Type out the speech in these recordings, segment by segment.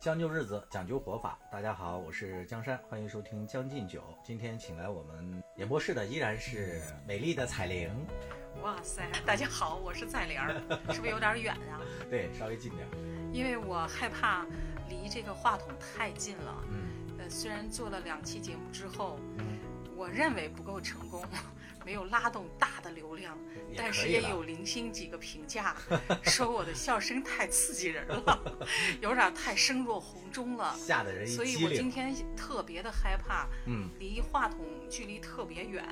将就日子，讲究活法。大家好，我是江山，欢迎收听《将进酒》。今天请来我们演播室的依然是美丽的彩玲。哇塞，大家好，我是彩玲儿，是不是有点远啊？对，稍微近点儿。因为我害怕离这个话筒太近了。嗯呃，虽然做了两期节目之后，嗯，我认为不够成功，没有拉动大的流量，但是也有零星几个评价说我的笑声太刺激人了，有点太声若洪钟了。吓得人一所以。我今天特别的害怕，嗯，离话筒距离特别远，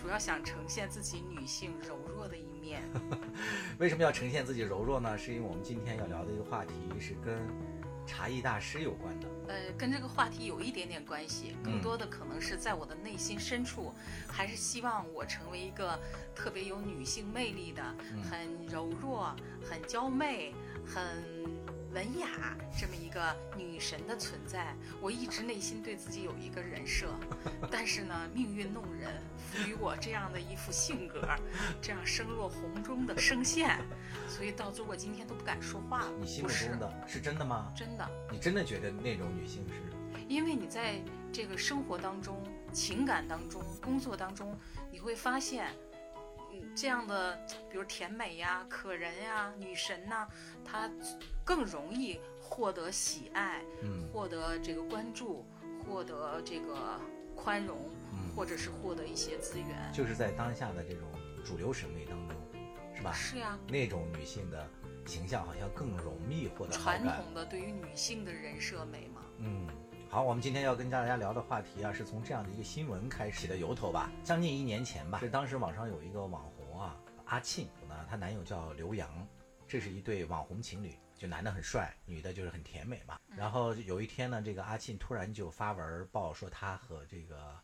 主要想呈现自己女性柔弱的一面。为什么要呈现自己柔弱呢？是因为我们今天要聊的一个话题是跟茶艺大师有关的。呃，跟这个话题有一点点关系，嗯更多的可能是在我的内心深处，还是希望我成为一个特别有女性魅力的、嗯很柔弱、很娇媚、很文雅这么一个女神的存在。我一直内心对自己有一个人设，但是呢，命运弄人，赋予我这样的一副性格，这样声若洪钟的声线，所以导致我今天都不敢说话了。你心中的是真的吗？真的。你真的觉得那种女性是？因为你在这个生活当中、情感当中、工作当中，你会发现，嗯，这样的，比如甜美呀、可人呀、女神呐、她更容易获得喜爱，嗯获得这个关注，获得这个宽容，嗯，或者是获得一些资源。就是在当下的这种主流审美当中，是吧？是呀，那种女性的形象好像更容易获得传。统的对于女性的人设美嘛。嗯，好，我们今天要跟大家聊的话题啊，是从这样的一个新闻开始的由头吧。将近一年前吧，是当时网上有一个网红啊，阿庆呢，她男友叫刘洋，这是一对网红情侣，就男的很帅，女的就是很甜美嘛。然后有一天呢，这个阿庆突然就发文报说她和这个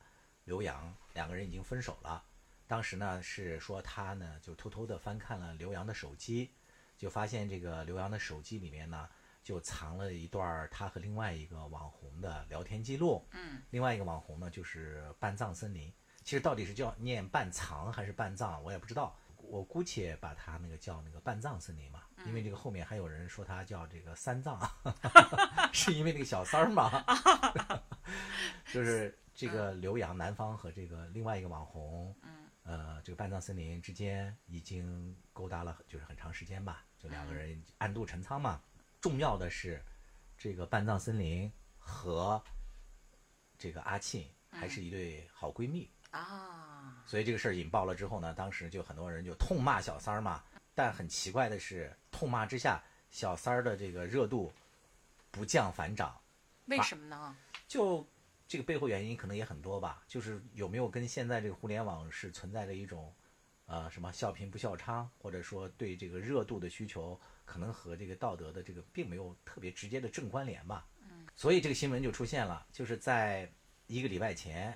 刘洋两个人已经分手了。当时呢是说他呢就偷偷的翻看了刘洋的手机，就发现这个刘洋的手机里面呢就藏了一段他和另外一个网红的聊天记录。嗯，另外一个网红呢就是半藏森林，其实到底是叫念半藏还是半藏，我也不知道。我姑且把它那个叫那个半藏森林嘛，因为这个后面还有人说他叫这个三藏 是因为那个小三儿嘛，就是这个刘洋男方和这个另外一个网红，呃，这个半藏森林之间已经勾搭了，就是很长时间吧，就两个人暗度陈仓嘛。重要的是，这个半藏森林和这个阿庆还是一对好闺蜜，啊，所以这个事儿引爆了之后呢，当时就很多人就痛骂小三儿嘛。但很奇怪的是，痛骂之下，小三儿的这个热度不降反涨。为什么呢？就这个背后原因可能也很多吧，就是有没有跟现在这个互联网是存在着一种，呃，什么笑贫不笑娼，或者说对这个热度的需求，可能和这个道德的这个并没有特别直接的正关联吧。嗯，所以这个新闻就出现了，就是在一个礼拜前，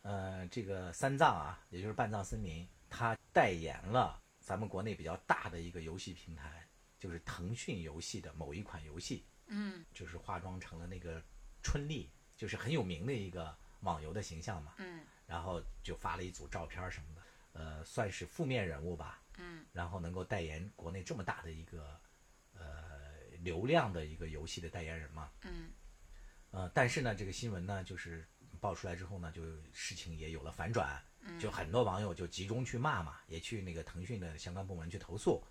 呃，这个三藏啊，也就是半藏森林，他代言了咱们国内比较大的一个游戏平台，就是腾讯游戏的某一款游戏。嗯就是化妆成了那个春丽，就是很有名的一个网游的形象嘛。嗯然后就发了一组照片什么的，呃，算是负面人物吧。嗯然后能够代言国内这么大的一个呃流量的一个游戏的代言人嘛。嗯呃，但是呢，这个新闻呢，就是爆出来之后呢，就事情也有了反转，就很多网友就集中去骂嘛，也去那个腾讯的相关部门去投诉，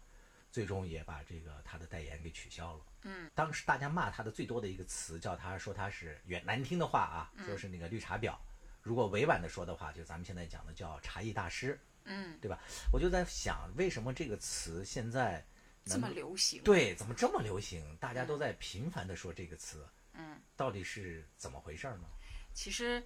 最终也把这个他的代言给取消了。嗯，当时大家骂他的最多的一个词叫他说他是远难听的话啊，说是那个绿茶婊。如果委婉的说的话，就咱们现在讲的叫茶艺大师，嗯，对吧？我就在想，为什么这个词现在这么流行。对怎么这么流行？大家都在频繁的说这个词，嗯，到底是怎么回事儿呢？其实，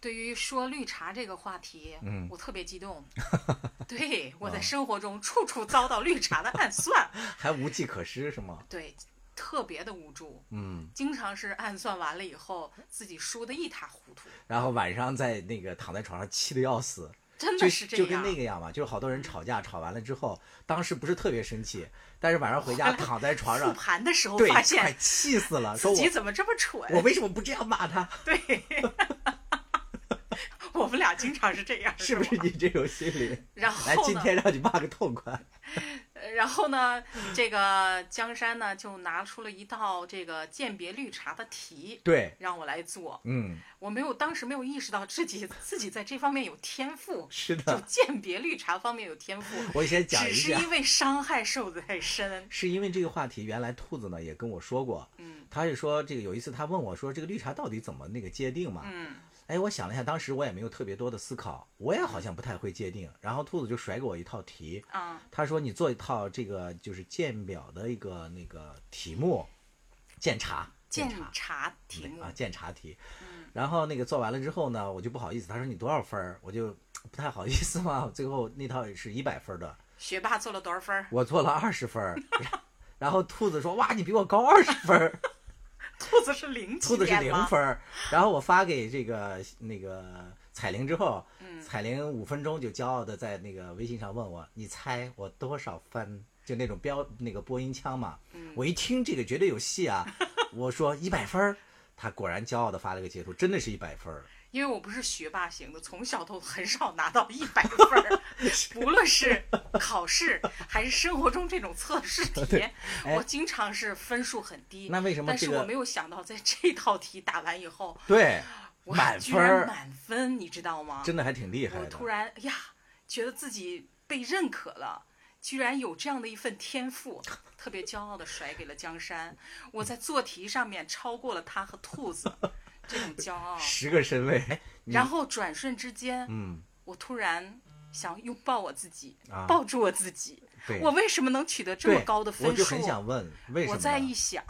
对于说绿茶这个话题，嗯我特别激动。对，我在生活中处处遭到绿茶的暗算，还无计可施是吗？对，特别的无助。嗯，经常是暗算完了以后，自己输得一塌糊涂，然后晚上在那个躺在床上气得要死，真就的是这样。就跟那个样嘛，就是好多人吵架，吵完了之后，当时不是特别生气，但是晚上回家 躺在床复上，盘的时候发现气死了，说我自己怎么这么蠢。我为什么不这样骂他？对，我们俩经常是这样，是不是你这种心理？然后来，今天让你骂个痛快。呃，然后呢，这个江山呢就拿出了一道这个鉴别绿茶的题，对，让我来做。嗯，我没有当时没有意识到自己 自己在这方面有天赋，是的。就鉴别绿茶方面有天赋，我先讲一下，只是因为伤害受的太深。是因为这个话题，原来兔子呢也跟我说过，嗯他是说这个有一次他问我说这个绿茶到底怎么那个界定嘛？嗯哎，我想了一下，当时我也没有特别多的思考，我也好像不太会界定。然后兔子就甩给我一套题，啊他说你做一套这个就是鉴表的一个那个题目，鉴察，鉴察察题目啊，鉴察题。然后那个做完了之后呢，我就不好意思，他说你多少分儿？我就不太好意思嘛。最后那套是一百分儿的，学霸做了多少分儿？我做了二十分儿。然后兔子说：“哇，你比我高二十分儿。” 兔子是零兔子是？零分儿，然后我发给这个那个彩铃之后，嗯彩铃五分钟就骄傲的在那个微信上问我，你猜我多少分？就那种标那个播音腔嘛。嗯我一听这个绝对有戏啊，我说一百分儿，他果然骄傲的发了个截图，真的是一百分儿。因为我不是学霸型的，从小都很少拿到一百分儿，不论是考试还是生活中这种测试 题，我经常是分数很低。哎那为什么这个但是我没有想到，在这套题打完以后，对，我满居然满分，你知道吗？真的还挺厉害的。我突然呀，觉得自己被认可了，居然有这样的一份天赋，特别骄傲的甩给了江山。我在做题上面超过了他和兔子，这种骄傲。十个身位，然后转瞬之间，嗯，我突然想拥抱我自己，啊抱住我自己。对，我为什么能取得这么高的分数？我就很想问，为什么？我再一想，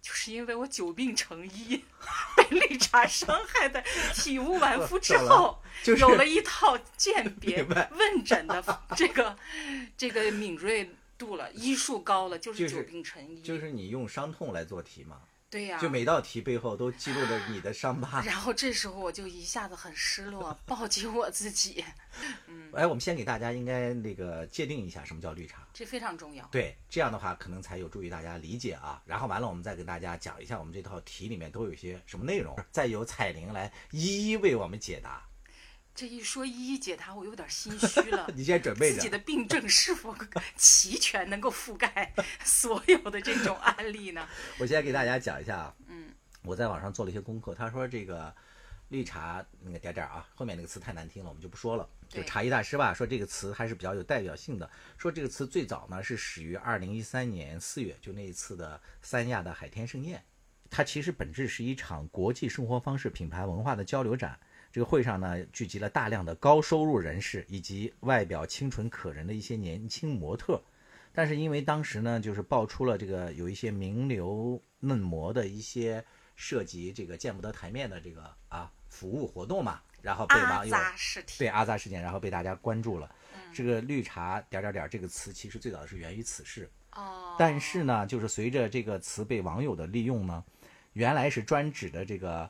就是因为我久病成医，被绿茶伤害的体无完肤之后，就是有了一套鉴别问诊的这个这个敏锐度了，医术高了，就就是是久病成医。就是你用伤痛来做题嘛，对呀、就每道题背后都记录着你的伤疤。然后这时候我就一下子很失落，抱紧我自己，嗯哎，我们先给大家应该那个界定一下什么叫绿茶。这非常重要。对，这样的话可能才有助于大家理解啊。然后完了，我们再给大家讲一下我们这套题里面都有一些什么内容，再由彩玲来一一为我们解答。。这一说一一解答，我有点心虚了 你先准备着。自己的病症是否齐全，能够覆盖所有的这种案例呢？我先给大家讲一下啊。嗯，我在网上做了一些功课，他说这个绿茶那个点点啊，后面那个词太难听了，我们就不说了。就茶艺大师吧，说这个词还是比较有代表性的。说这个词最早呢是始于二零一三年四月，就那一次的三亚的海天盛宴。它其实本质是一场国际生活方式品牌文化的交流展。这个会上呢，聚集了大量的高收入人士以及外表清纯可人的一些年轻模特。但是因为当时呢，就是爆出了这个有一些名流嫩模的一些涉及这个见不得台面的这个啊服务活动嘛，然后被网友对阿扎事件，然后被大家关注了。这个绿茶点点点这个词其实最早是源于此事，哦，但是呢，就是随着这个词被网友的利用呢，原来是专指的这个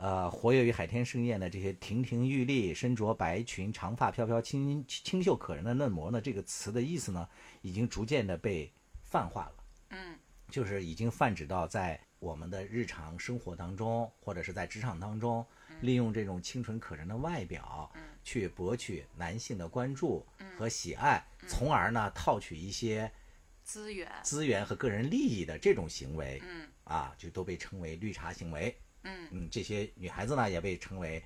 呃活跃于海天盛宴的这些亭亭玉立、身着白裙、长发飘飘、清清秀可人的嫩模呢，这个词的意思呢，已经逐渐的被泛化了。嗯，就是已经泛指到在我们的日常生活当中，或者是在职场当中，利用这种清纯可人的外表，去博取男性的关注和喜爱，从而呢套取一些资源，资源和个人利益的这种行为，嗯。啊，就都被称为绿茶行为。嗯嗯，这些女孩子呢也被称为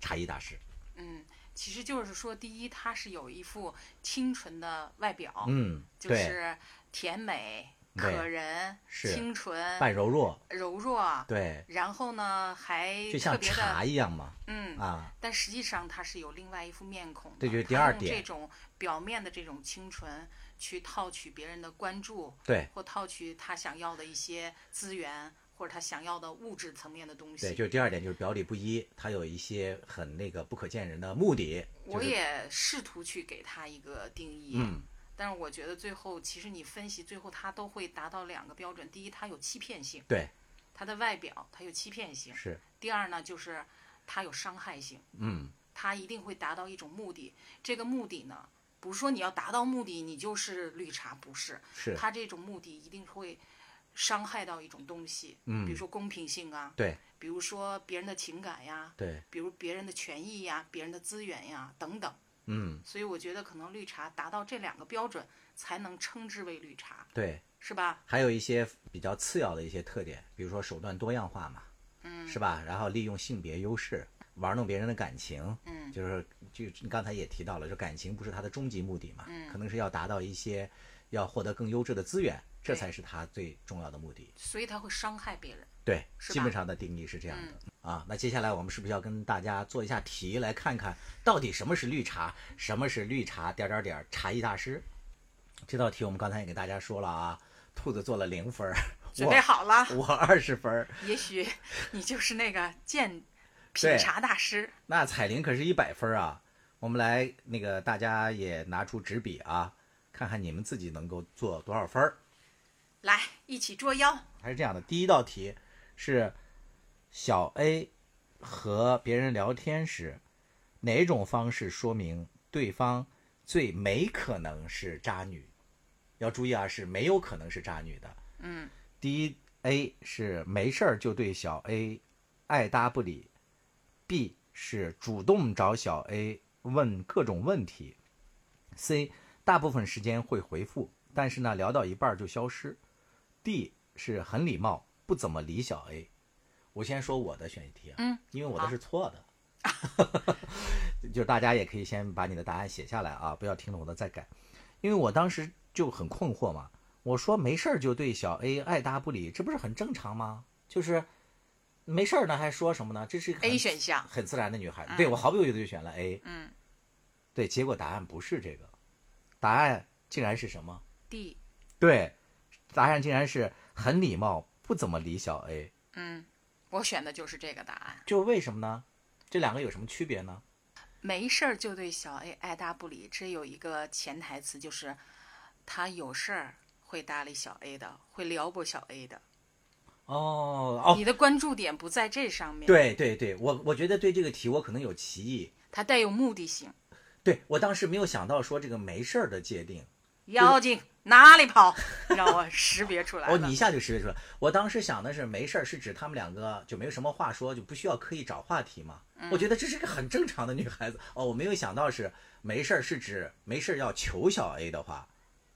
茶艺大师。嗯，其实就是说，第一，她是有一副清纯的外表，嗯，就是甜美、可人、是清纯、半柔弱，柔弱，对，然后呢还就像特别茶，一样嘛，嗯。啊，但实际上，她是有另外一副面孔的。这就是第二点这种表面的这种清纯，去套取别人的关注，对，或套取他想要的一些资源，或者他想要的物质层面的东西对，就是第二点，就是表里不一，他有一些很那个不可见人的目的。就是、我也试图去给他一个定义，嗯，但是我觉得最后其实你分析最后他都会达到两个标准：第一，他有欺骗性，对，他的外表他有欺骗性；是，第二呢，就是他有伤害性，嗯，他一定会达到一种目的。这个目的呢，不是说你要达到目的你就是绿茶，不是，是，他这种目的一定会伤害到一种东西，嗯。比如说公平性啊，对，比如说别人的情感呀，对，比如别人的权益呀、别人的资源呀等等，嗯，所以我觉得可能绿茶达到这两个标准，才能称之为绿茶，对，是吧？还有一些比较次要的一些特点，比如说手段多样化嘛，嗯，是吧？然后利用性别优势玩弄别人的感情，嗯，就是就你刚才也提到了，就感情不是他的终极目的嘛，嗯，可能是要达到一些要获得更优质的资源，这才是他最重要的目的。所以他会伤害别人。对，基本上的定义是这样的、啊。那接下来我们是不是要跟大家做一下题，来看看到底什么是绿茶，什么是绿茶点点点茶艺大师？这道题我们刚才也给大家说了啊，兔子做了零分儿，准备好了，我二十分儿，也许你就是那个鉴 品茶大师。那彩铃可是一百分儿啊。我们来那个大家也拿出纸笔啊，看看你们自己能够做多少分儿。来，一起捉妖。还是这样的，第一道题是小 A 和别人聊天时，哪种方式说明对方最没可能是渣女？要注意啊，是没有可能是渣女的。嗯，第一 A 是没事儿就对小 A 爱搭不理，B 是主动找小 A 问各种问题，C 大部分时间会回复，但是呢聊到一半就消失，D 是很礼貌，不怎么理小 A。我先说我的选题啊，嗯，因为我的是错的，就是大家也可以先把你的答案写下来啊，不要听了我的再改，因为我当时就很困惑嘛。我说没事儿就对小 A 爱答不理，这不是很正常吗？就是没事儿呢，还说什么呢？这是一个 A 选项很自然的女孩子。对我毫不犹豫的就选了 A。嗯，对，结果答案不是这个，答案竟然是什么？D，对，答案竟然是很礼貌，不怎么理小 A。嗯，我选的就是这个答案。就为什么呢？这两个有什么区别呢？没事儿就对小 A 爱答不理，这有一个潜台词，就是他有事儿会搭理小 A 的，会撩拨小 A 的。哦哦，你的关注点不在这上面，，对对对，我我觉得对这个题我可能有歧义。它带有目的性。对我当时没有想到说这个没事儿的界定。妖精哪里跑？让我识别出来。哦，你一下就识别出来。我当时想的是没事儿，是指他们两个就没有什么话说，就不需要刻意找话题嘛。嗯我觉得这是个很正常的女孩子。哦，我没有想到是没事儿，是指没事儿要求小 A 的话，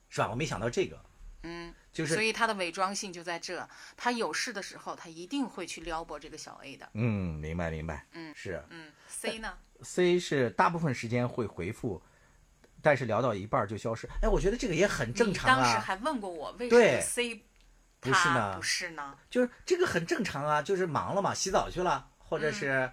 是吧？我没想到这个，嗯，就是所以他的伪装性就在这，他有事的时候，他一定会去撩拨这个小 A 的。嗯，明白明白，嗯是嗯，C 呢？C 是大部分时间会回复，但是聊到一半就消失。哎，我觉得这个也很正常啊当时啊，还问过我为什么 C 不是他呢不是呢？就是这个很正常啊，就是忙了嘛，洗澡去了，或者是、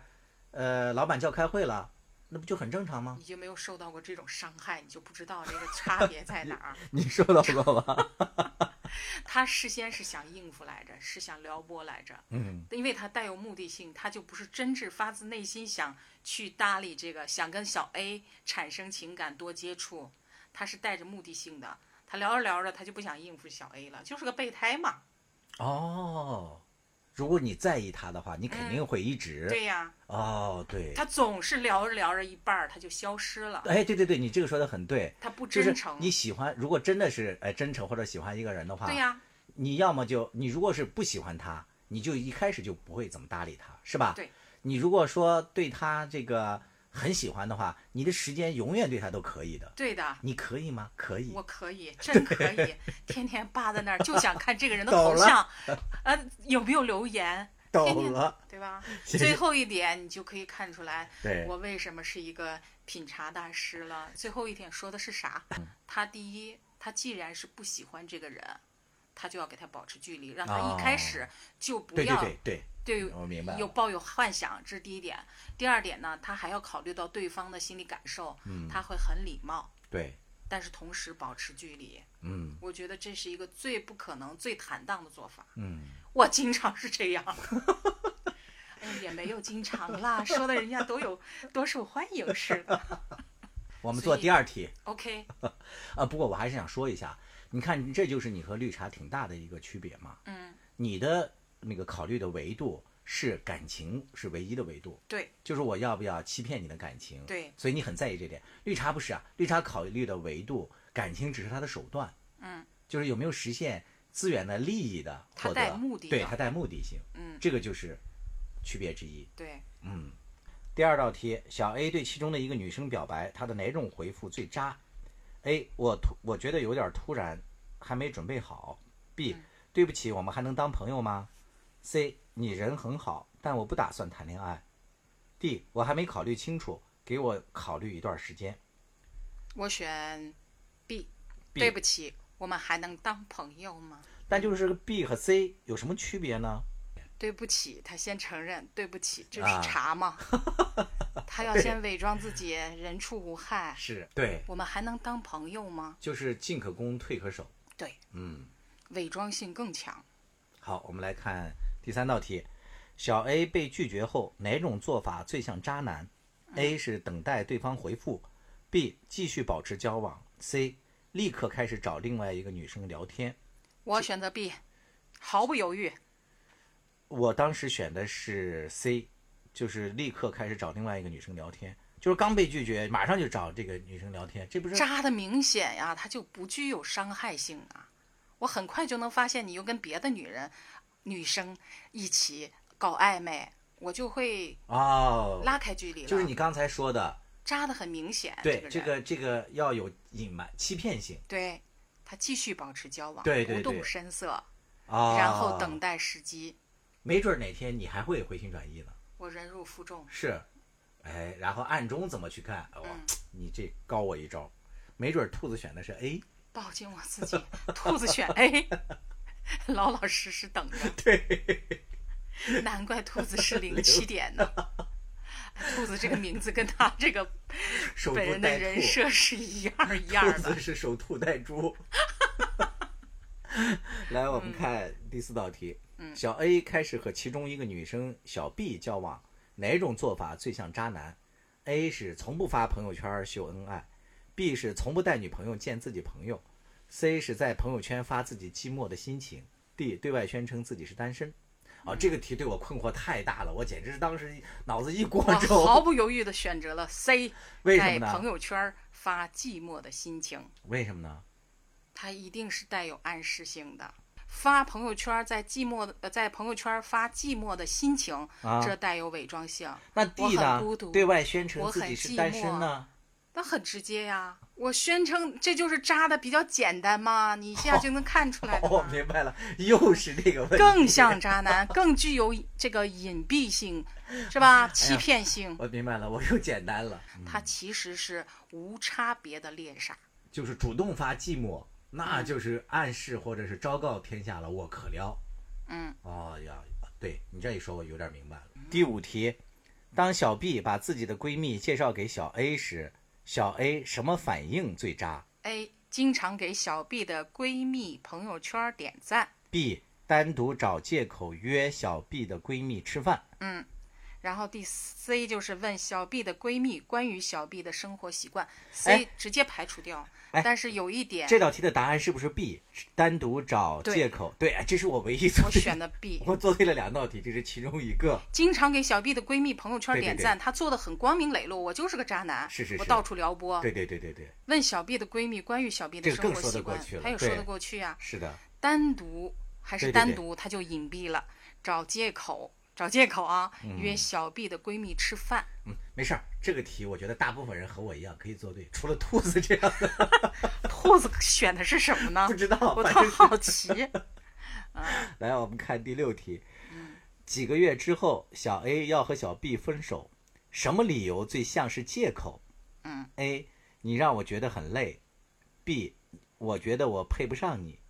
呃老板叫开会了，那不就很正常吗？你就没有受到过这种伤害，你就不知道这个差别在哪儿。你受到过吗？他事先是想应付来着，是想撩拨来着，嗯，因为他带有目的性，他就不是真挚发自内心想去搭理这个，想跟小 A 产生情感多接触，他是带着目的性的。他聊着聊着，他就不想应付小 A 了，就是个备胎嘛。哦，如果你在意他的话，你肯定会一直、对呀，哦，对，他总是聊着聊着一半儿他就消失了，哎，对对对，你这个说的很对，他不就是真诚。你喜欢，如果真的是哎真诚或者喜欢一个人的话，对呀，你要么就你如果是不喜欢他，你就一开始就不会怎么搭理他，是吧？对。你如果说对他这个很喜欢的话，你的时间永远对他都可以的。对的。你可以吗？可以。我可以，真可以，天天扒在那儿，就想看这个人的头像，呃，有没有留言，天天懂了。对吧？最后一点，你就可以看出来，我为什么是一个品茶大师了。最后一点说的是啥？嗯他第一，他既然是不喜欢这个人，他就要给他保持距离，让他一开始就不对要对对对，对我明白了有抱有幻想，这是第一点。第二点呢，他还要考虑到对方的心理感受，嗯他会很礼貌，对，但是同时保持距离。嗯我觉得这是一个最不可能、最坦荡的做法。嗯，我经常是这样，哎，也没有经常啦，说的人家都有多受欢迎似的。我们做第二题 OK，啊。不过我还是想说一下，你看，这就是你和绿茶挺大的一个区别嘛。嗯，你的那个考虑的维度是感情是唯一的维度，对就是我要不要欺骗你的感情。对，所以你很在意这点。绿茶不是啊，绿茶考虑的维度，感情只是他的手段。嗯，就是有没有实现资源的利益的获得，带目的的对，他带目的性，嗯，这个就是区别之一。对，嗯，第二道题，小 A 对其中的一个女生表白，他的哪种回复最渣？A. 我突我觉得有点突然，还没准备好。B. 对不起，我们还能当朋友吗？C. 你人很好，但我不打算谈恋爱。D. 我还没考虑清楚，给我考虑一段时间。我选 B。B 对不起，我们还能当朋友吗？但就是个 B 和 C 有什么区别呢？对不起，他先承认对不起，这啊是茶吗？他要先伪装自己人畜无害。是对，我们还能当朋友吗？就是进可攻，退可守。对，嗯，伪装性更强。好，我们来看第三道题。小 A 被拒绝后，哪种做法最像渣男？A 是等待对方回复，B 继续保持交往，C 立刻开始找另外一个女生聊天。我选择 B，毫不犹豫。我当时选的是 C，就是立刻开始找另外一个女生聊天，就是刚被拒绝，马上就找这个女生聊天，这不是渣的明显呀，他就不具有伤害性啊！我很快就能发现你又跟别的女人、女生一起搞暧昧，我就会哦，拉开距离了。就是你刚才说的，渣的很明显，对这个这个这个要有隐瞒、欺骗性对他继续保持交往，对对对不动声色，啊，然后等，待时机。没准哪天你还会回心转意呢。我忍辱负重，是，哎，然后暗中怎么去干？哇、嗯 你这高我一招，没准兔子选的是 A。抱紧我自己。兔子选 A，老老实实等着。对，难怪兔子是零 起点呢。兔子这个名字跟他这个守本人的人设是一样一样的兔子。是守兔待猪。来，我们看第四道题。嗯小 A 开始和其中一个女生小 B 交往，哪种做法最像渣男？A 是从不发朋友圈秀恩爱，B 是从不带女朋友见自己朋友，C 是在朋友圈发自己寂寞的心情，D 对外宣称自己是单身。啊，这个题对我困惑太大了，我简直是当时脑子一锅我粥。毫不犹豫地选择了 C，为什么呢在朋友圈发寂寞的心情，为什么呢？它一定是带有暗示性的。发朋友圈在寂寞的呃，在朋友圈发寂寞的心情，啊这带有伪装性。那我 D 很呢孤独？对外宣称我很自己是寂单身寞呢？那很直接呀，我宣称这就是渣的比较简单嘛，你一下就能看出来的哦，明白了，又是这个问题。更像渣男，更具有这个隐蔽性，是吧？哎欺骗性，我明白了，我又简单了，它其实是无差别的猎杀。就是主动发寂寞，那就是暗示或者是昭告天下了，我可撩。嗯，哦呀，对你这一说，我有点明白了。第五题，当小 B 把自己的闺蜜介绍给小 A 时，小 A 什么反应最渣 A 经常给小 B 的闺蜜朋友圈点赞，？B 单独找借口约小 B 的闺蜜吃饭。然后第 C 就是问小 B 的闺蜜关于小 B 的生活习惯哎，C 直接排除掉。哎但是有一点，这道题的答案是不是 B？单独找借口？对，哎这是我唯一我选的 B。我做对了两道题，这是其中一个。经常给小 B 的闺蜜朋友圈点赞，她做的很光明磊落，我就是个渣男，是是是我到处撩拨。对对对对对，问小 B 的闺蜜关于小 B 的生活习惯过去了，对她也说得过去啊。是的，单独还是单独，他就隐蔽了，找借口，找借口啊，约小 B 的闺蜜吃饭。嗯，没事儿。这个题我觉得大部分人和我一样可以做对，除了兔子这样的 兔子选的是什么呢不？知道。我倒反正是好奇。来，我们看第六题。几个月之后，小 A 要和小 B 分手，什么理由最像是借口？嗯，A，你让我觉得很累；B，我觉得我配不上你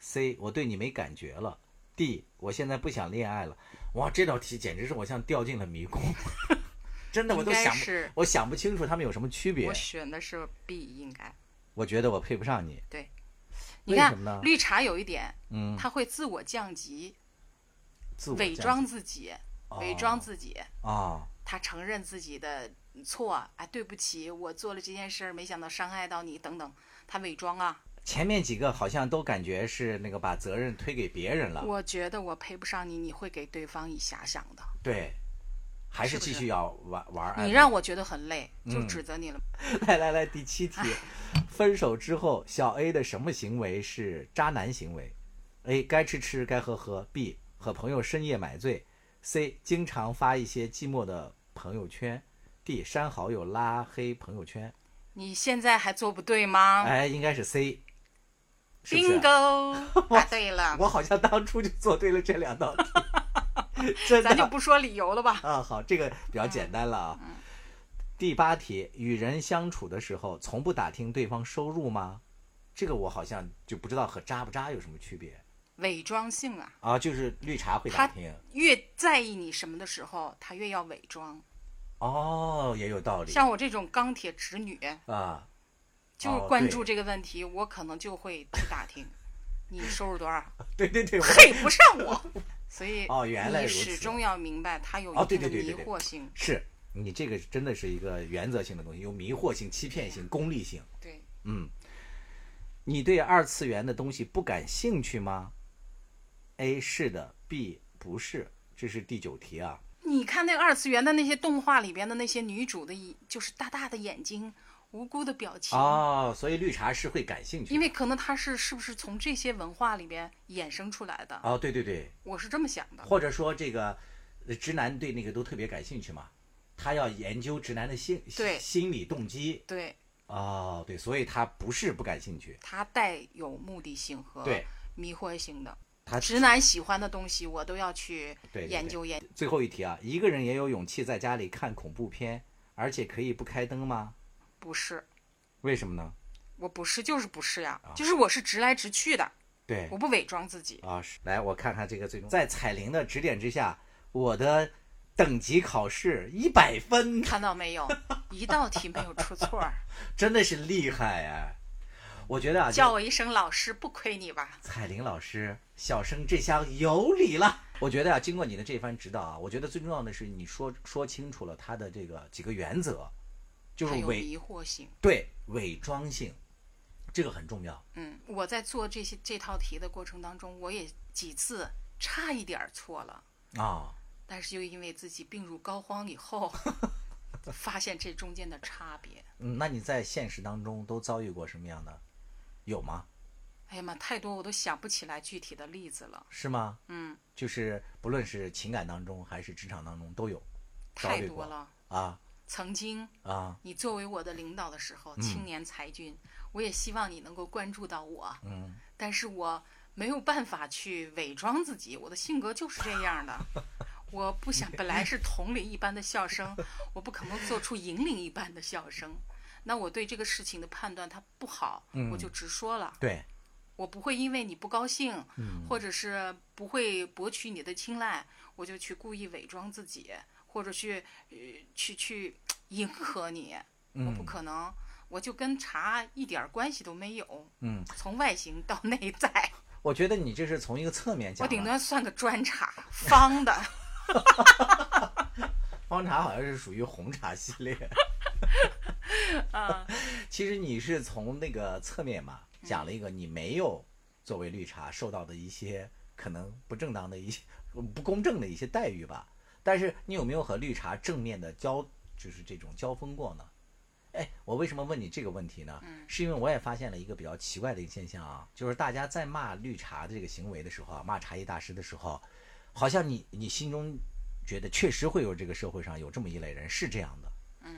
；C，我对你没感觉了；D，我现在不想恋爱了。哇，这道题简直是我像掉进了迷宫，真的我都想我想不清楚他们有什么区别我。选的是 B，应该我觉得我配不上你。对。你看绿茶有一点，嗯，他会自我降级，自我伪装自己，伪装自己。啊，他承认自己的错，哎，对不起，我做了这件事儿，没想到伤害到你，等等，他伪装啊。前面几个好像都感觉是那个把责任推给别人了，我觉得我配不上你，你会给对方以遐想的。对，还是继续要玩玩。你让我觉得很累，就嗯指责你了。来来来，第七题，分手之后，小 A 的什么行为是渣男行为？A. 该吃吃，该喝喝；B. 和朋友深夜买醉；C. 经常发一些寂寞的朋友圈 D 删好友拉黑朋友圈。你现在还做不对吗哎，应该是 C。是是？Bingo，答对了。我好像当初就做对了这两道题。咱就不说理由了吧。啊，好，这个比较简单了啊。嗯第八题，与人相处的时候，从不打听对方收入吗？这个我好像就不知道和渣不渣有什么区别伪装性啊，啊？就是绿茶会打听越在意你什么的时候，他越要伪装。哦，也有道理像我这种钢铁直女，啊。就是关注这个问题，我可能就会去打听你收入多少，对对对，配不上我。所以哦原来你始终要明白，它有一定的迷对对对对惑性。是你这个真的是一个原则性的东西，有迷惑性、欺骗性、功利性。对，嗯，你对二次元的东西不感兴趣吗？A 是的，B 不是。这是第九题啊。你看那个二次元的那些动画里边的那些女主的一，就是大大的眼睛，无辜的表情。哦，所以绿茶是会感兴趣。因为可能他是是不是从这些文化里边衍生出来的？哦，对对对，我是这么想的。或者说这个呃直男对那个都特别感兴趣嘛，他要研究直男的心对心理动机。对，哦，对，所以他不是不感兴趣，他带有目的性和对迷惑性的。他直男喜欢的东西，我都要去研究研究。最后一题啊，一个人也有勇气在家里看恐怖片，而且可以不开灯吗？不是，为什么呢？我不是，就是不是呀，啊。就是我是直来直去的，对。我不伪装自己。啊，是。来我看看这个最终，在彩铃的指点之下，我的等级考试一百分，看到没有，一道题没有出错儿，真的是厉害哎！我觉得啊，叫我一声老师，不亏你吧？彩铃老师，小生这下有理了。我觉得啊，经过你的这番指导啊，我觉得最重要的是你说说清楚了他的这个几个原则，就是有迷惑性。对伪装性，这个很重要。嗯，我在做这些这套题的过程当中，我也几次差一点儿错了，啊、但是又因为自己病入膏肓以后，发现这中间的差别。嗯，那你在现实当中都遭遇过什么样的？有吗？哎呀妈，太多我都想不起来具体的例子了。是吗？嗯，就是不论是情感当中还是职场当中都有太多了。啊曾经啊你作为我的领导的时候，青年才俊，我也希望你能够关注到我。嗯，但是我没有办法去伪装自己，我的性格就是这样的。我不想，本来是同龄一般的笑声，我不可能做出引领一般的笑声。那我对这个事情的判断它不好，我就直说了。对，我不会因为你不高兴，嗯或者是不会博取你的青睐，我就去故意伪装自己，或者去呃去去迎合你。我不可能，我就跟茶一点关系都没有。嗯，从外形到内在，我觉得你这是从一个侧面讲我顶。多算个砖茶，方的。方茶好像是属于红茶系列。啊，其实你是从那个侧面嘛，讲了一个你没有作为绿茶受到的一些可能不正当的一些不公正的一些待遇吧。但是你有没有和绿茶正面的交，就是这种交锋过呢？哎，我为什么问你这个问题呢？是因为我也发现了一个比较奇怪的一个现象啊，就是大家在骂绿茶的这个行为的时候啊，骂茶叶大师的时候，好像你你心中觉得确实会有这个社会上有这么一类人是这样的，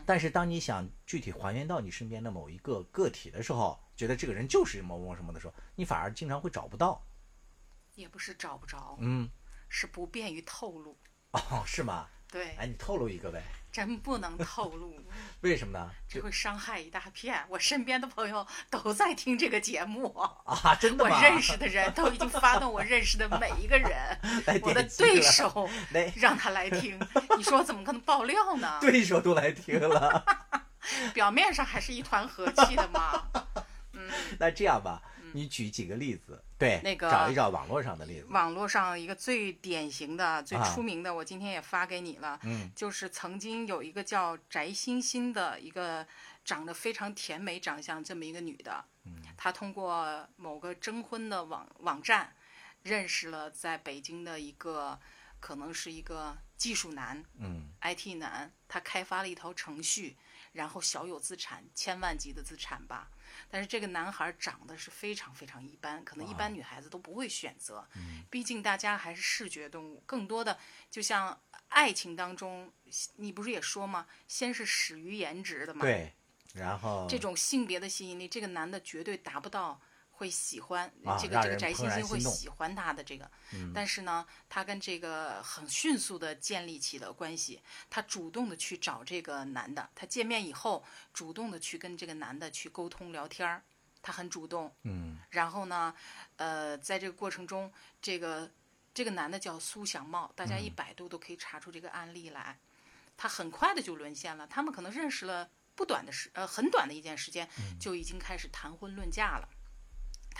但是当你想具体还原到你身边的某一个个体的时候，觉得这个人就是某某什么的时候，你反而经常会找不到。也不是找不着，嗯，是不便于透露。哦，是吗？对，哎，你透露一个呗？真不能透露，为什么呢？这会伤害一大片。我身边的朋友都在听这个节目，啊，真的我？认识的人都已经发动我认识的每一个人，我的对手，让他来听。你说我怎么可能爆料呢？对手都来听了。表面上还是一团和气的嘛。嗯那这样吧，你举几个例子，对，嗯那个找一找网络上的例子。网络上一个最典型的、最啊出名的，我今天也发给你了，嗯就是曾经有一个叫翟欣欣的一个长得非常甜美长相这么一个女的，嗯她通过某个征婚的网网站认识了在北京的一个可能是一个技术男，嗯 IT 男，他开发了一套程序，然后小有资产，千万级的资产吧。但是这个男孩长得是非常非常一般，可能一般女孩子都不会选择。毕竟大家还是视觉动物，更多的就像爱情当中，你不是也说吗？先是始于颜值的嘛。对，然后这种性别的吸引力，这个男的绝对达不到会喜欢、啊这个这个翟欣欣会喜欢他的这个。但是呢，他跟这个很迅速的建立起了关系，他主动的去找这个男的，他见面以后主动的去跟这个男的去沟通聊天儿，他很主动。嗯然后呢，呃，在这个过程中，这个这个男的叫苏祥茂，大家嗯一百度都可以查出这个案例来。他很快的就沦陷了，他们可能认识了不短的时，呃，很短的一件时间，嗯就已经开始谈婚论嫁了。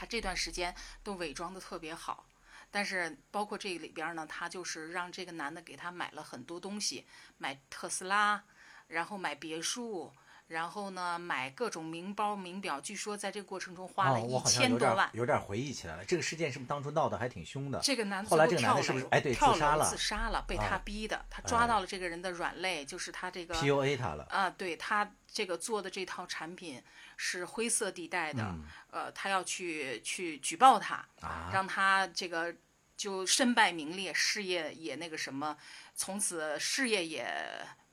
他这段时间都伪装的特别好，但是包括这里边呢，他就是让这个男的给他买了很多东西，买特斯拉，然后买别墅，然后呢买各种名包名表，据说在这个过程中花哦，了一千多万。有点回忆起来了。这个事件是不是当初闹得还挺凶的？这个男的后来这个男的是不是跳楼哎对跳楼自杀了自杀了，被啊他逼的。他抓到了这个人的软肋，就是他这个 PUA 他了。啊，对他这个做的这套产品是灰色地带的，呃，他要去去举报他，让他这个就身败名裂，事业也那个什么，从此事业也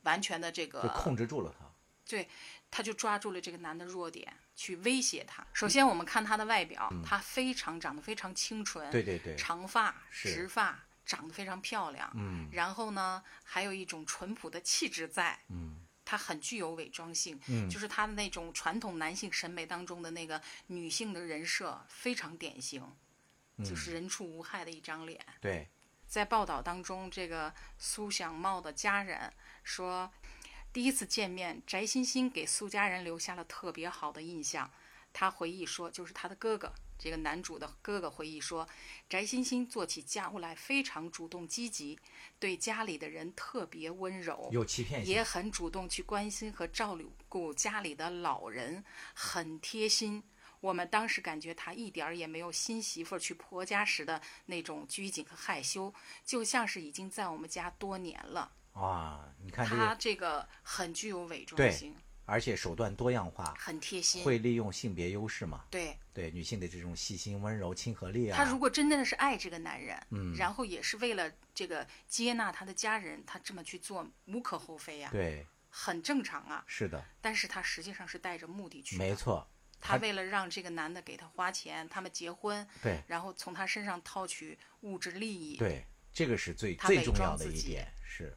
完全的这就个控制住了他。对，他就抓住了这个男的弱点，去威胁他。首先，我们看他的外表，他非常长得非常清纯，嗯对对对长发、直发，长得非常漂亮。嗯然后呢，还有一种淳朴的气质在。嗯他很具有伪装性，嗯就是他的那种传统男性审美当中的那个女性的人设非常典型，嗯就是人畜无害的一张脸。对，在报道当中，这个苏小茂的家人说，第一次见面，翟欣欣给苏家人留下了特别好的印象。他回忆说，就是他的哥哥，这个男主的哥哥回忆说，翟欣欣做起家务来非常主动积极，对家里的人特别温柔，有欺骗性也。很主动去关心和照顾家里的老人，很贴心。我们当时感觉他一点儿也没有新媳妇去婆家时的那种拘谨和害羞，就像是已经在我们家多年了。哇，你看这个，他这个很具有伪装性，而且手段多样化，很贴心。会利用性别优势嘛？对对女性的这种细心、温柔、亲和力啊。他如果真的是爱这个男人，嗯然后也是为了这个接纳他的家人，他这么去做无可厚非呀、对，很正常啊。是的，但是他实际上是带着目的去的。没错，他为了让这个男的给他花钱，他们结婚，对然后从他身上套取物质利益。。对，这个是最最重要的一点，是，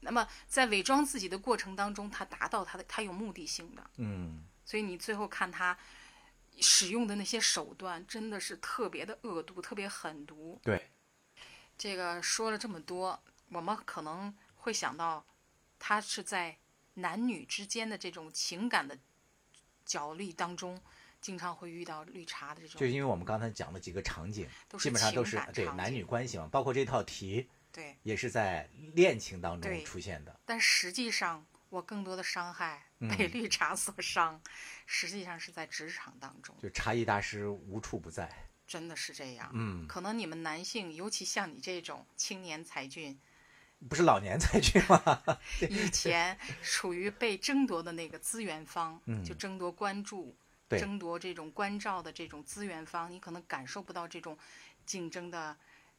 那么在伪装自己的过程当中，他达到他的他有目的性的，嗯，所以你最后看他使用的那些手段，真的是特别的恶毒，特别狠毒。对，这个说了这么多，我们可能会想到，他是在男女之间的这种情感的角力当中，经常会遇到绿茶的这种就因为我们刚才讲的几个场景，基本上都是对男女关系嘛，包括这套题对。也是在恋情当中出现的。但实际上，我更多的伤害嗯被绿茶所伤，实际上是在职场当中，就茶艺大师无处不在。真的是这样。嗯，可能你们男性，尤其像你这种青年才俊，不是老年才俊吗？以前处于被争夺的那个资源方，嗯就争夺关注、对争夺这种关照的这种资源方，你可能感受不到这种竞争的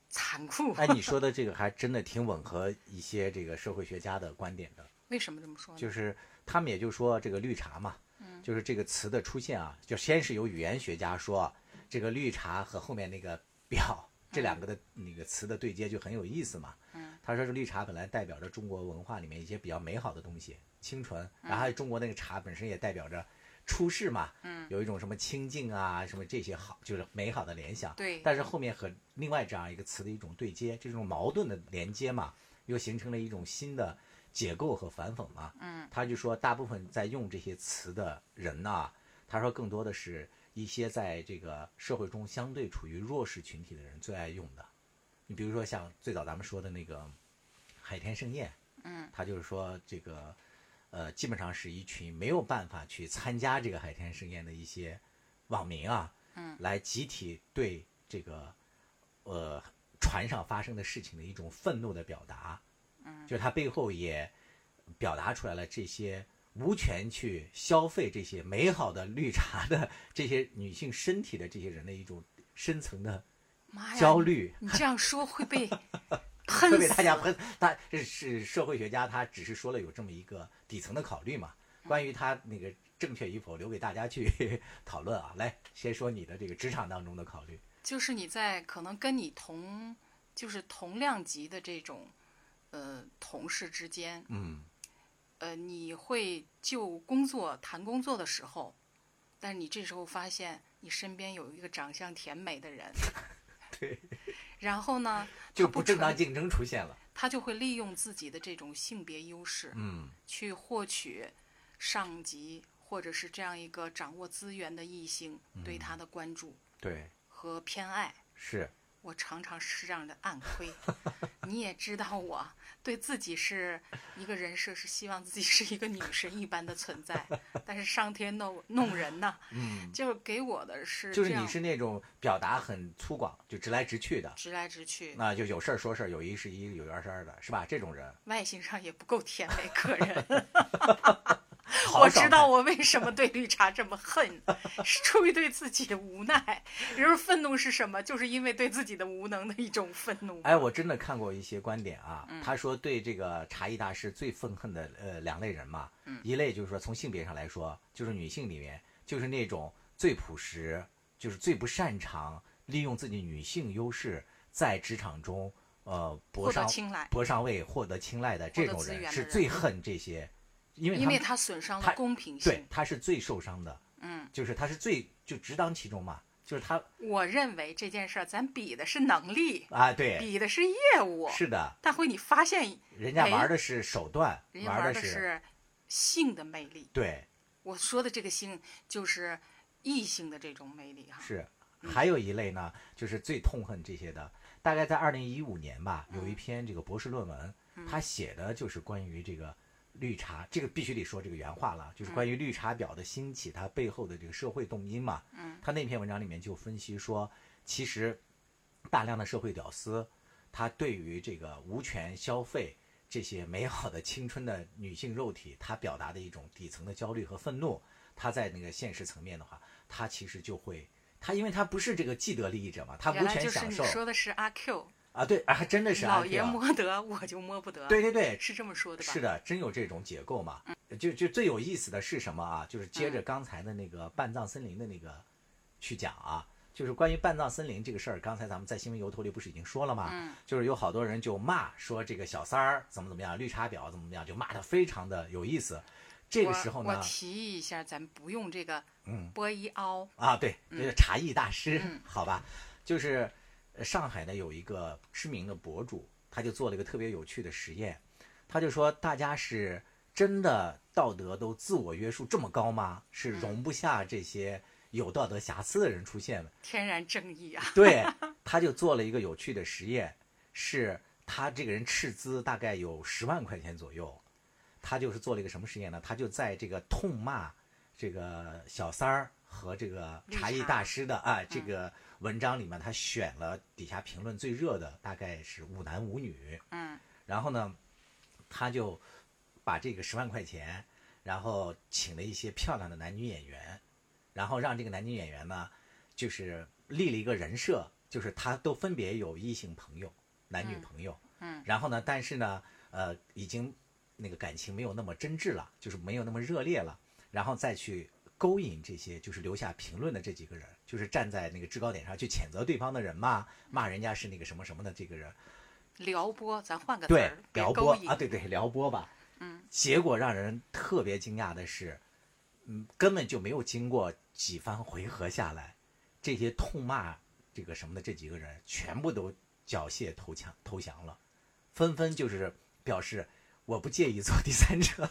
残酷。哎，你说的这个还真的挺吻合一些这个社会学家的观点的。为什么这么说呢？就是他们也就说这个绿茶嘛，嗯就是这个词的出现啊，就先是有语言学家说这个绿茶和后面那个表这两个的那个词的对接就很有意思嘛。嗯他说是绿茶本来代表着中国文化里面一些比较美好的东西，清纯，然后中国那个茶本身也代表着出世嘛，嗯有一种什么清静啊，什么这些好，就是美好的联想。对但是后面和另外这样一个词的一种对接，这种矛盾的连接嘛，又形成了一种新的解构和反讽嘛。嗯，他就说，大部分在用这些词的人呐、他说更多的是一些在这个社会中相对处于弱势群体的人最爱用的。你比如说像最早咱们说的那个海天盛宴，嗯，他就是说这个，呃，基本上是一群没有办法去参加这个海天盛宴的一些网民啊，嗯，来集体对这个，呃，船上发生的事情的一种愤怒的表达，嗯，就是他背后也表达出来了这些无权去消费这些美好的绿茶的这些女性身体的这些人的一种深层的焦虑，你这样说会被会喷被大死。家喷。他这是社会学家，他只是说了有这么一个底层的考虑嘛。关于他那个正确与否，留给大家去 讨论啊。来，先说你的这个职场当中的考虑。就是你在可能跟你同就是同量级的这种呃同事之间，嗯，呃，你会就工作谈工作的时候，但是你这时候发现你身边有一个长相甜美的人，对，然后呢，就不正当竞争出现了。他就会利用自己的这种性别优势，嗯，去获取上级或者是这样一个掌握资源的异性嗯对他的关注对，和偏爱。是，我常常是这样的暗亏，你也知道我对自己是一个人设，是希望自己是一个女神一般的存在，但是上天弄弄人呐，嗯，就是给我的是就是你是那种表达很粗犷，就直来直去的。直来直去，那就有事儿说事儿，有一是一，有二是二的，是吧？这种人，外形上也不够甜美可人。我知道我为什么对绿茶这么恨，是出于对自己的无奈。人说愤怒是什么？就是因为对自己的无能的一种愤怒。哎，我真的看过一些观点啊，嗯他说对这个茶艺大师最愤恨的呃两类人嘛，嗯一类就是说从性别上来说，就是女性里面就是那种最朴实，就是最不擅长利用自己女性优势在职场中呃获博上得青睐，博上位、获得青睐的这种人是最恨这些，因为因为他损伤了公平性对性。他是最受伤的，嗯，就是他是最就直当其中嘛，就是他我认为这件事儿咱比的是能力，啊，对，比的是业务。是的，大辉你发现，人家哎玩的是手段，人家玩的是性的魅力。对，我说的这个性，就是异性的这种魅力哈。是。还有一类呢，就是最痛恨这些的。大概在二零一五年吧，有一篇这个博士论文，他写的就是关于这个绿茶，这个必须得说这个原话了，就是关于绿茶婊的兴起，它背后的这个社会动因嘛。嗯，他那篇文章里面就分析说，其实大量的社会屌丝，他对于这个无权消费这些美好的青春的女性肉体，他表达的一种底层的焦虑和愤怒。他在那个现实层面的话，他其实就会，他因为他不是这个既得利益者嘛，他无权享受说的是阿 Q，啊，对啊，还真的是老爷摸得我就摸不得。对对对，是这么说的吧？是的，真有这种结构嘛？就就最有意思的是什么啊？就是接着刚才的那个半藏森林的那个去讲啊，就是关于半藏森林这个事儿，刚才咱们在新闻由头里不是已经说了吗？嗯，就是有好多人就骂说这个小三儿怎么怎么样，绿茶婊怎么怎么样，就骂得非常的有意思。这个时候呢我，我，提议一下，咱们不用这个嗯波一凹，啊，对，这个茶艺大师，嗯好吧，就是呃上海呢有一个知名的博主，他就做了一个特别有趣的实验，他就说大家是真的道德都自我约束这么高吗？是容不下这些有道德瑕疵的人出现的。天然正义啊！对，他就做了一个有趣的实验，是他这个人斥资大概有十万块钱左右，他就是做了一个什么实验呢？他就在这个痛骂这个小三儿和这个茶艺大师的啊这个文章里面，他选了底下评论最热的，大概是五男五女，嗯，然后呢，他就把这个十万块钱，然后请了一些漂亮的男女演员，然后让这个男女演员呢，就是立了一个人设，就是他都分别有异性朋友，男女朋友，嗯。然后呢，但是呢，呃，已经那个感情没有那么真挚了，就是没有那么热烈了，然后再去勾引这些就是留下评论的这几个人，就是站在那个制高点上去谴责对方的人嘛，骂人家是那个什么什么的这个人，撩拨，咱换个词对撩拨啊，对对，撩拨吧。嗯，结果让人特别惊讶的是，嗯，根本就没有经过几番回合下来，这些痛骂这个什么的这几个人全部都缴械投降投降了，纷纷就是表示我不介意做第三者，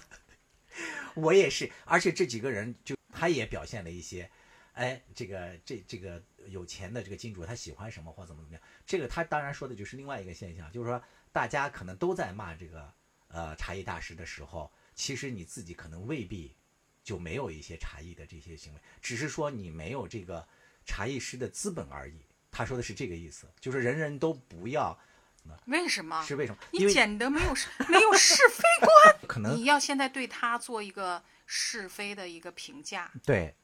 我也是，而且这几个人就他也表现了一些。哎，这个这这个有钱的这个金主他喜欢什么或怎么怎么样，这个他当然说的就是另外一个现象，就是说大家可能都在骂这个呃茶艺大师的时候，其实你自己可能未必就没有一些茶艺的这些行为，只是说你没有这个茶艺师的资本而已。他说的是这个意思，就是人人都不要呢？为什么？是为什么？你为简直没有是 没有是非观。可能你要现在对他做一个是非的一个评价，对，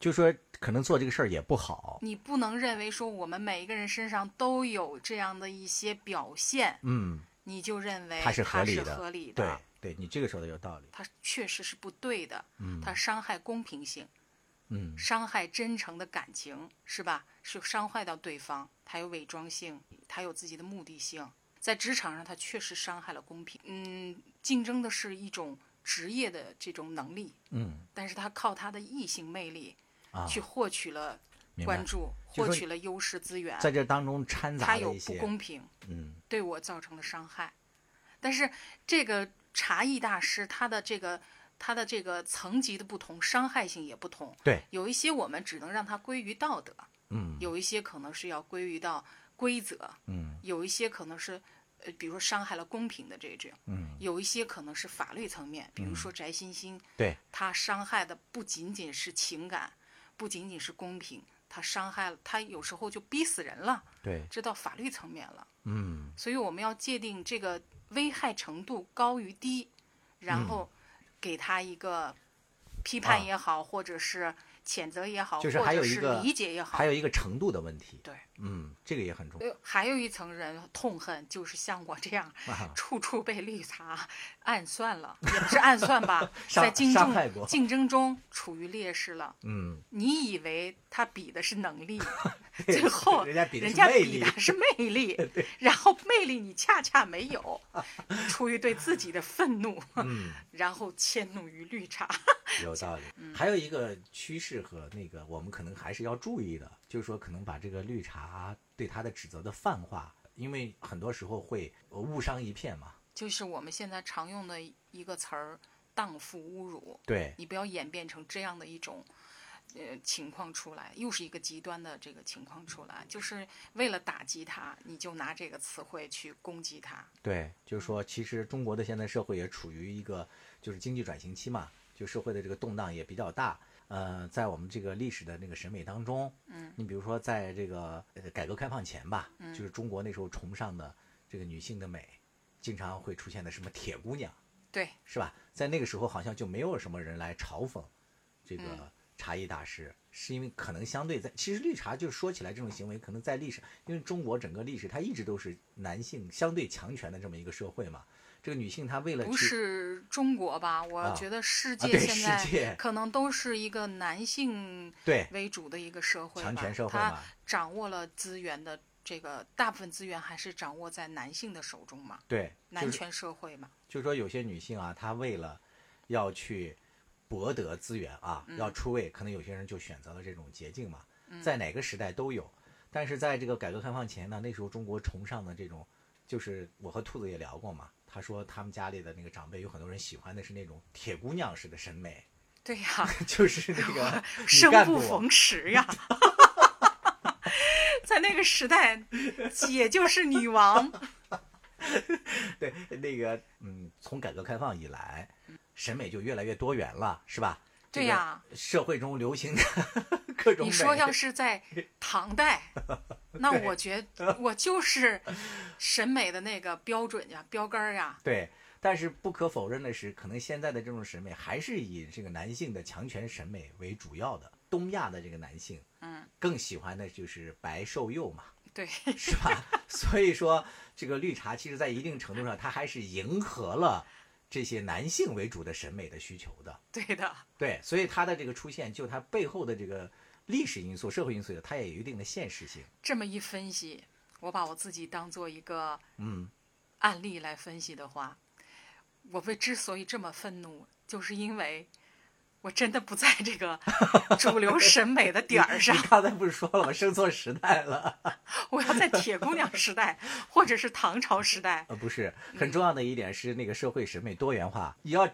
就说可能做这个事儿也不好。你不能认为说我们每一个人身上都有这样的一些表现，嗯，你就认为他是合理的，合理对的，对，你这个说的有道理。他确实是不对的，嗯他伤害公平性，嗯伤害真诚的感情，是吧？是伤害到对方，他有伪装性，他有自己的目的性，在职场上他确实伤害了公平。嗯，竞争的是一种职业的这种能力，嗯但是他靠他的异性魅力啊，去获取了关注，获取了优势资源，在这当中掺杂他有不公平，嗯对我造成了伤害。但是这个茶艺大师他的这个他的这个层级的不同，伤害性也不同。对，有一些我们只能让它归于道德，嗯有一些可能是要归于到规则，嗯有一些可能是。呃，比如说伤害了公平的这种，嗯，有一些可能是法律层面，比如说翟欣欣，对，他伤害的不仅仅是情感，不仅仅是公平，他伤害了他有时候就逼死人了，对，这到法律层面了。嗯所以我们要界定这个危害程度高于低，然后给他一个批判啊也好，或者是谴责也好，就是或者是还有一个理解也好还，有一个程度的问题。对。嗯，这个也很重要。呃，还有一层人痛恨，就是像我这样，啊 处处被绿茶暗算了，也不是暗算吧，在竞争竞争中处于劣势了。嗯，你以为他比的是能力，最后人家比的人家是魅力比的是魅力，然后魅力你恰恰没有，出于对自己的愤怒，嗯然后迁怒于绿茶。有道理。嗯还有一个趋势和那个我们可能还是要注意的，就是说可能把这个绿茶对他的指责的泛化，因为很多时候会呃误伤一片嘛。就是我们现在常用的一个词儿“荡妇侮辱”，对，你不要演变成这样的一种。呃，情况出来，又是一个极端的这个情况出来，就是为了打击他，你就拿这个词汇去攻击他。对，就是说，其实中国的现在社会也处于一个就是经济转型期嘛，就社会的这个动荡也比较大。呃，在我们这个历史的那个审美当中，嗯，你比如说在这个呃改革开放前吧，嗯，就是中国那时候崇尚的这个女性的美，经常会出现的什么铁姑娘，对，是吧？在那个时候好像就没有什么人来嘲讽这个嗯茶艺大师，是因为可能相对在其实绿茶就说起来这种行为，可能在历史，因为中国整个历史它一直都是男性相对强权的这么一个社会嘛。这个女性她为了不是中国吧？我啊觉得世界现在可能都是一个男性对为主的一个社会吧，强权社会他嘛，掌握了资源的这个大部分资源还是掌握在男性的手中嘛，对，就是男权社会嘛。就是说有些女性啊，她为了要去博得资源啊，嗯要出位，可能有些人就选择了这种捷径嘛，在哪个时代都有。但是在这个改革开放前呢，那时候中国崇尚的这种，就是我和兔子也聊过嘛，他说他们家里的那个长辈有很多人喜欢的是那种铁姑娘式的审美，对呀，就是那个 生不逢 时呀。在那个时代，姐就是女王。对那个嗯，从改革开放以来，审美就越来越多元了，是吧？对呀社会中流行的 各种美。你说要是在 唐代，那我觉我就是审美的那个标准呀、标杆呀。对，但是不可否认的是，可能现在的这种审美还是以这个男性的强权审美为主要的。东亚的这个男性，嗯，更喜欢的就是白瘦幼嘛，对，是吧？所以说，这个绿茶其实在一定程度上，它还是迎合了这些男性为主的审美的需求的。对的，对，所以它的这个出现，就它背后的这个历史因素、社会因素，它也有一定的现实性。这么一分析，我把我自己当做一个嗯，案例来分析的话，我为之所以这么愤怒，就是因为我真的不在这个主流审美的点儿上，刚才不是说了吗？生错时代了。我要在铁姑娘时代或者是唐朝时代。呃，不是，很重要的一点是那个社会审美多元化，你要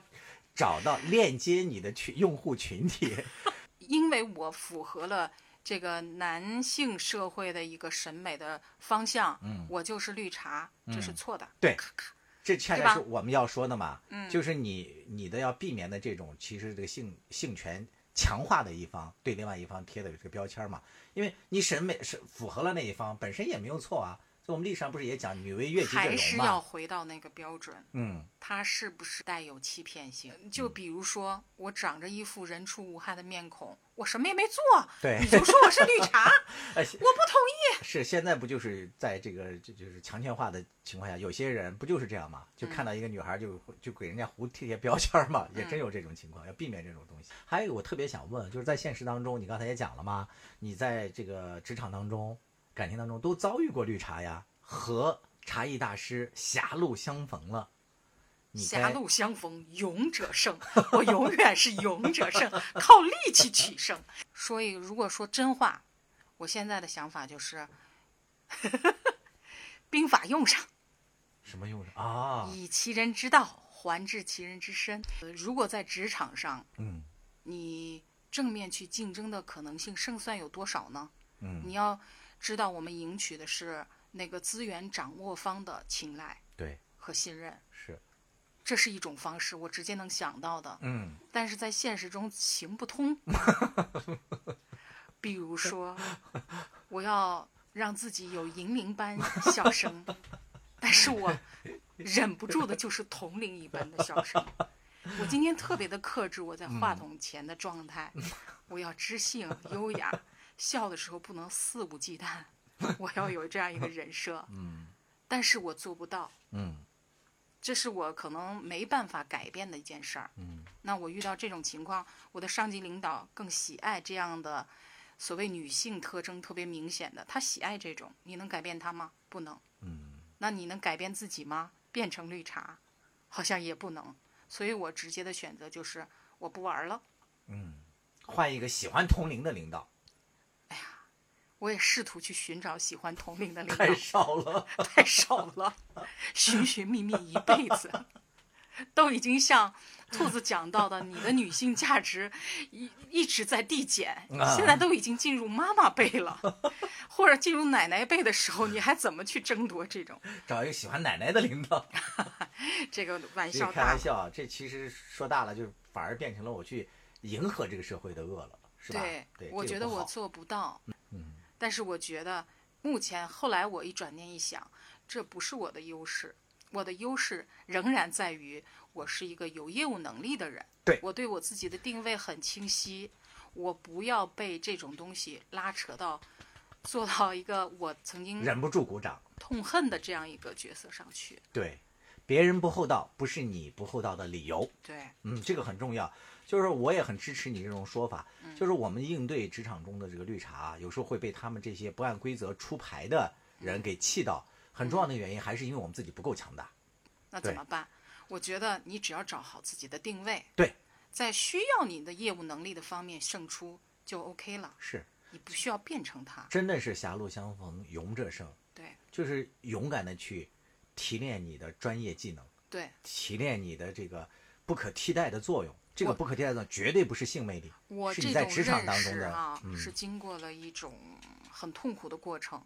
找到链接你的群用户群体。因为我符合了这个男性社会的一个审美的方向，嗯我就是绿茶，这是错的。对咔咔这恰恰是我们要说的嘛，嗯。就是你你的要避免的这种，其实这个性性权强化的一方对另外一方贴的这个标签嘛，因为你审美是符合了那一方本身也没有错啊，所以我们历史上不是也讲女为悦己者容还是？要回到那个标准，嗯，它是不是带有欺骗性？就比如说，我长着一副人畜无害的面孔，我什么也没做，对你就说我是绿茶，哎，我不同意。是现在不就是在这个这就是强权化的情况下，有些人不就是这样吗？就看到一个女孩就就给人家胡贴贴标签嘛，也真有这种情况，要避免这种东西。还有一个我特别想问，就是在现实当中，你刚才也讲了嘛，你在这个职场当中、感情当中都遭遇过绿茶呀，和茶艺大师狭路相逢了。狭路相逢勇者胜，我永远是勇者胜，靠力气取胜。所以，如果说真话，我现在的想法就是，兵法用上，什么用上啊？以其人之道还治其人之身。呃如果在职场上，嗯你正面去竞争的可能性胜算有多少呢？嗯，你要知道，我们赢取的是那个资源掌握方的青睐对，和信任，是，这是一种方式，我直接能想到的。嗯但是在现实中行不通。比如说，我要让自己有银铃般笑声，但是我忍不住的就是铜铃一般的笑声。我今天特别的克制我在话筒前的状态，我要知性优雅，笑的时候不能肆无忌惮，我要有这样一个人设，嗯但是我做不到。嗯这是我可能没办法改变的一件事儿。嗯那我遇到这种情况，我的上级领导更喜爱这样的所谓女性特征特别明显的，他喜爱这种，你能改变他吗？不能。嗯那你能改变自己吗？变成绿茶，好像也不能。所以我直接的选择就是我不玩了。嗯，换一个喜欢同龄的领导，我也试图去寻找喜欢同龄的领导，太少了。太少了，寻寻觅觅一辈子，都已经像兔子讲到的，你的女性价值一一直在递减，啊现在都已经进入妈妈辈了，或者进入奶奶辈的时候，你还怎么去争夺这种？找一个喜欢奶奶的领导。这个玩笑大。开玩笑啊，这其实说大了，就反而变成了我去迎合这个社会的恶了，是吧？对，对，我觉得我做不到，嗯但是我觉得目前后来我一转念一想，这不是我的优势，我的优势仍然在于我是一个有业务能力的人。对我对我自己的定位很清晰，我不要被这种东西拉扯到，做到一个我曾经忍不住鼓掌。痛恨的这样一个角色上去。对，别人不厚道不是你不厚道的理由。对，嗯，这个很重要。就是我也很支持你这种说法，嗯就是我们应对职场中的这个绿茶，有时候会被他们这些不按规则出牌的人给气到。很重要的原因还是因为我们自己不够强大。那怎么办？我觉得你只要找好自己的定位，对，在需要你的业务能力的方面胜出就 OK 了，是，你不需要变成他。真的是狭路相逢勇者胜，对就是勇敢的去提炼你的专业技能，对，提炼你的这个不可替代的作用。这个不可替代的绝对不是性魅力，我这种是你在职场当中的啊，嗯是经过了一种很痛苦的过程。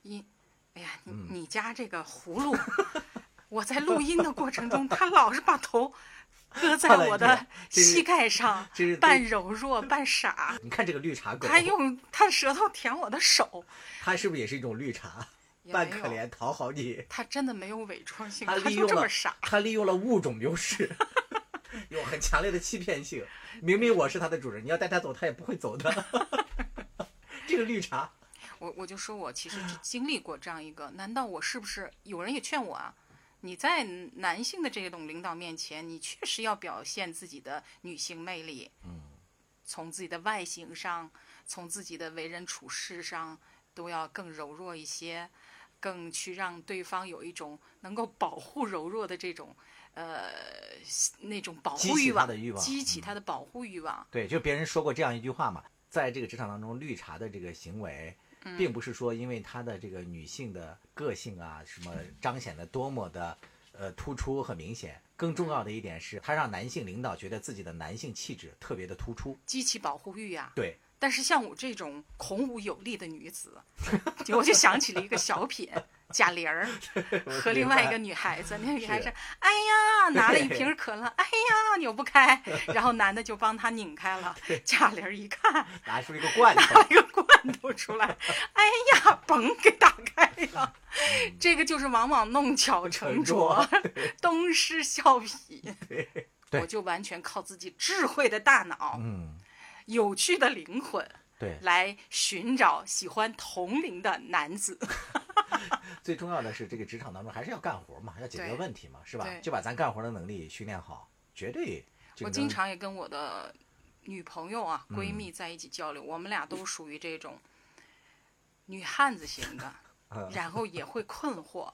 因，哎呀，你、嗯你家这个葫芦，我在录音的过程中，他老是把头搁在我的膝盖上，半柔弱 半傻。你看这个绿茶狗，他用他舌头舔我的手，它是不是也是一种绿茶？扮可怜讨好你，他真的没有伪装性，他他就利用了这么傻。他利用了物种优势，有很强烈的欺骗性。明明我是他的主人，你要带他走，他也不会走的。这个绿茶，我我就说我其实是经历过这样一个，难道我是不是有人也劝我啊？你在男性的这种领导面前，你确实要表现自己的女性魅力，嗯，从自己的外形上，从自己的为人处事上，都要更柔弱一些，更去让对方有一种能够保护柔弱的这种，呃，那种保护欲望，他的欲望激起嗯他的保护欲望。对，就别人说过这样一句话嘛，在这个职场当中，绿茶的这个行为，嗯并不是说因为她的这个女性的个性啊，什么彰显的多么的呃突出和明显。更重要的一点是，她让男性领导觉得自己的男性气质特别的突出。激起保护欲呀、对，但是像我这种孔武有力的女子，我就想起了一个小品，贾玲儿 和另外一个女孩子，那个女孩子是，哎呀，拿了一瓶可乐，哎呀，扭不开，然后男的就帮她拧开了，贾玲儿一看，拿出一个罐拿头了，一个罐头出来，哎呀，嘣给打开了、这个就是往往弄巧成拙，东施效颦。我就完全靠自己智慧的大脑、嗯，有趣的灵魂对，来寻找喜欢同龄的男子。最重要的是这个职场当中还是要干活嘛，要解决问题嘛，是吧？就把咱干活的能力训练好，绝对我经常也跟我的女朋友啊、闺嗯蜜在一起交流，我们俩都属于这种女汉子型的，嗯。然后也会困惑，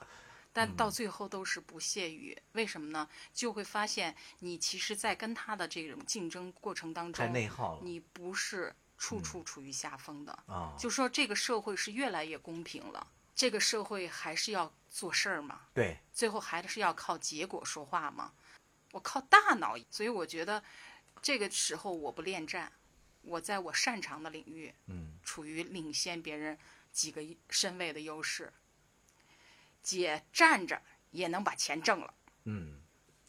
但到最后都是不屑于。为什么呢？就会发现你其实，在跟他的这种竞争过程当太中，内耗了你不是处处处于下风的。啊，就说这个社会是越来越公平了，这个社会还是要做事儿嘛，对，最后还是要靠结果说话嘛。我靠大脑，所以我觉得这个时候我不恋战，我在我擅长的领域嗯，处于领先别人几个身位的优势。姐站着也能把钱挣了。嗯，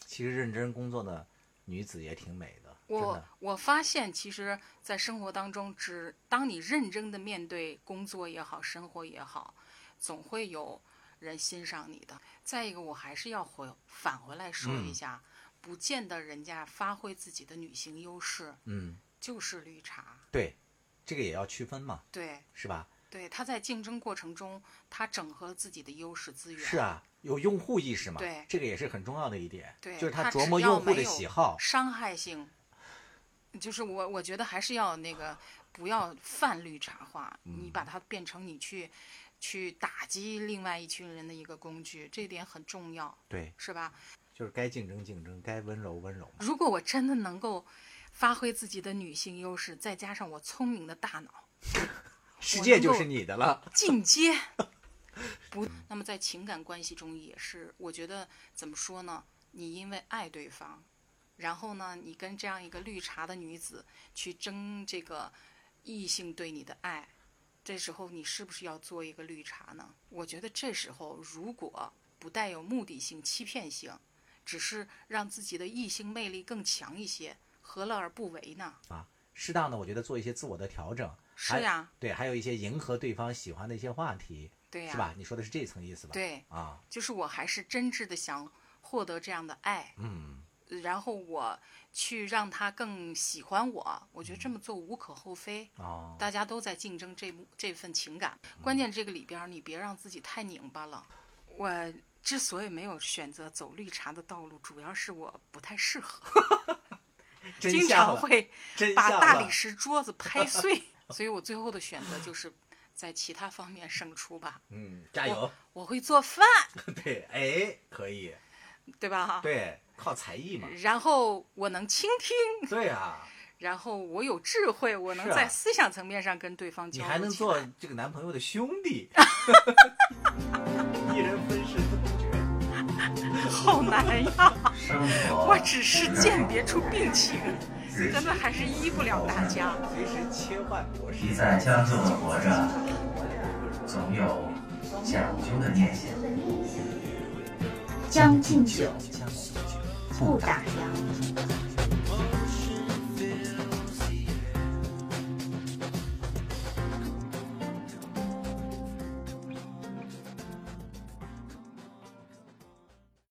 其实认真工作的女子也挺美的，我的，我发现，其实，在生活当中，只当你认真的面对工作也好，生活也好，总会有人欣赏你的。再一个，我还是要回返回来说一嗯下，不见得人家发挥自己的女性优势嗯，就是绿茶。对，这个也要区分嘛，对是吧？对，他在竞争过程中，他整合了自己的优势资源。是啊，有用户意识嘛，对这个也是很重要的一点，对，就是他琢磨用户的喜好，伤害性，就是我我觉得还是要那个不要泛绿茶化，嗯你把它变成你去去打击另外一群人的一个工具，这点很重要，对，是吧？就是该竞争竞争，该温柔温柔，如果我真的能够发挥自己的女性优势，再加上我聪明的大脑，世界就是你的了，进阶。不，那么在情感关系中也是，我觉得怎么说呢？你因为爱对方，然后呢，你跟这样一个绿茶的女子去争这个异性对你的爱，这时候你是不是要做一个绿茶呢？我觉得这时候如果不带有目的性、欺骗性，只是让自己的异性魅力更强一些，何乐而不为呢？啊，适当的我觉得做一些自我的调整，还是呀，对，还有一些迎合对方喜欢的一些话题，对呀，是吧？你说的是这层意思吧？，对，啊，就是我还是真挚的想获得这样的爱，嗯，然后我去让他更喜欢我，我觉得这么做无可厚非。哦，大家都在竞争这这份情感，关键这个里边你别让自己太拧巴了。我之所以没有选择走绿茶的道路，主要是我不太适合，真经常会把大理石桌子拍碎，所以我最后的选择就是在其他方面胜出吧。嗯，加油，我会做饭，对，哎，可以，对吧？对，靠才艺嘛，然后我能倾听，对啊，然后我有智慧，我能在思想层面上跟对方交流你交还能做。这个男朋友的兄弟，一人分饰好难呀！我只是鉴别出病情，真的还是医不了大家。随时切换模式。你在将就的活着，总有讲究的念想。将进酒，将进酒，不打烊。